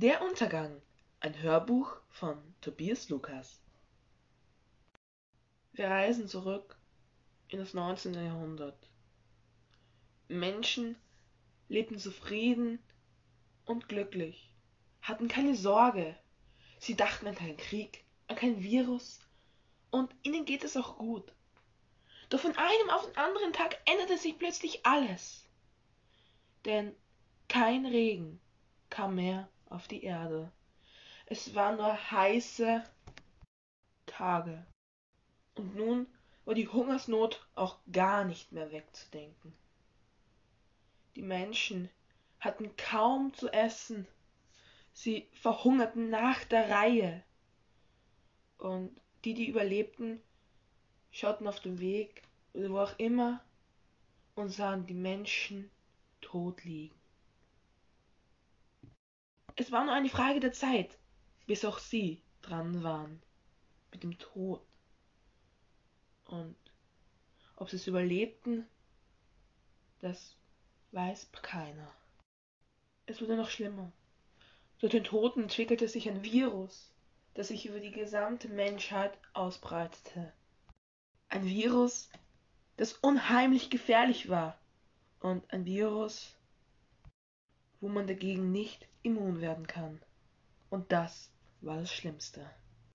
Der Untergang. Ein Hörbuch von Tobias Lukas. Wir reisen zurück in das 19. Jahrhundert. Menschen lebten zufrieden und glücklich, hatten keine Sorge. Sie dachten an keinen Krieg, an kein Virus und ihnen geht es auch gut. Doch von einem auf den anderen Tag änderte sich plötzlich alles. Denn kein Regen kam mehr auf die Erde. Es waren nur heiße Tage. Und nun war die Hungersnot auch gar nicht mehr wegzudenken. Die Menschen hatten kaum zu essen. Sie verhungerten nach der Reihe. Und die, die überlebten, schauten auf den Weg oder wo auch immer und sahen die Menschen tot liegen. Es war nur eine Frage der Zeit, bis auch sie dran waren mit dem Tod. Und ob sie es überlebten, das weiß keiner. Es wurde noch schlimmer. Durch den Toten entwickelte sich ein Virus, das sich über die gesamte Menschheit ausbreitete. Ein Virus, das unheimlich gefährlich war und ein Virus, wo man dagegen nicht immun werden kann. Und das war das Schlimmste.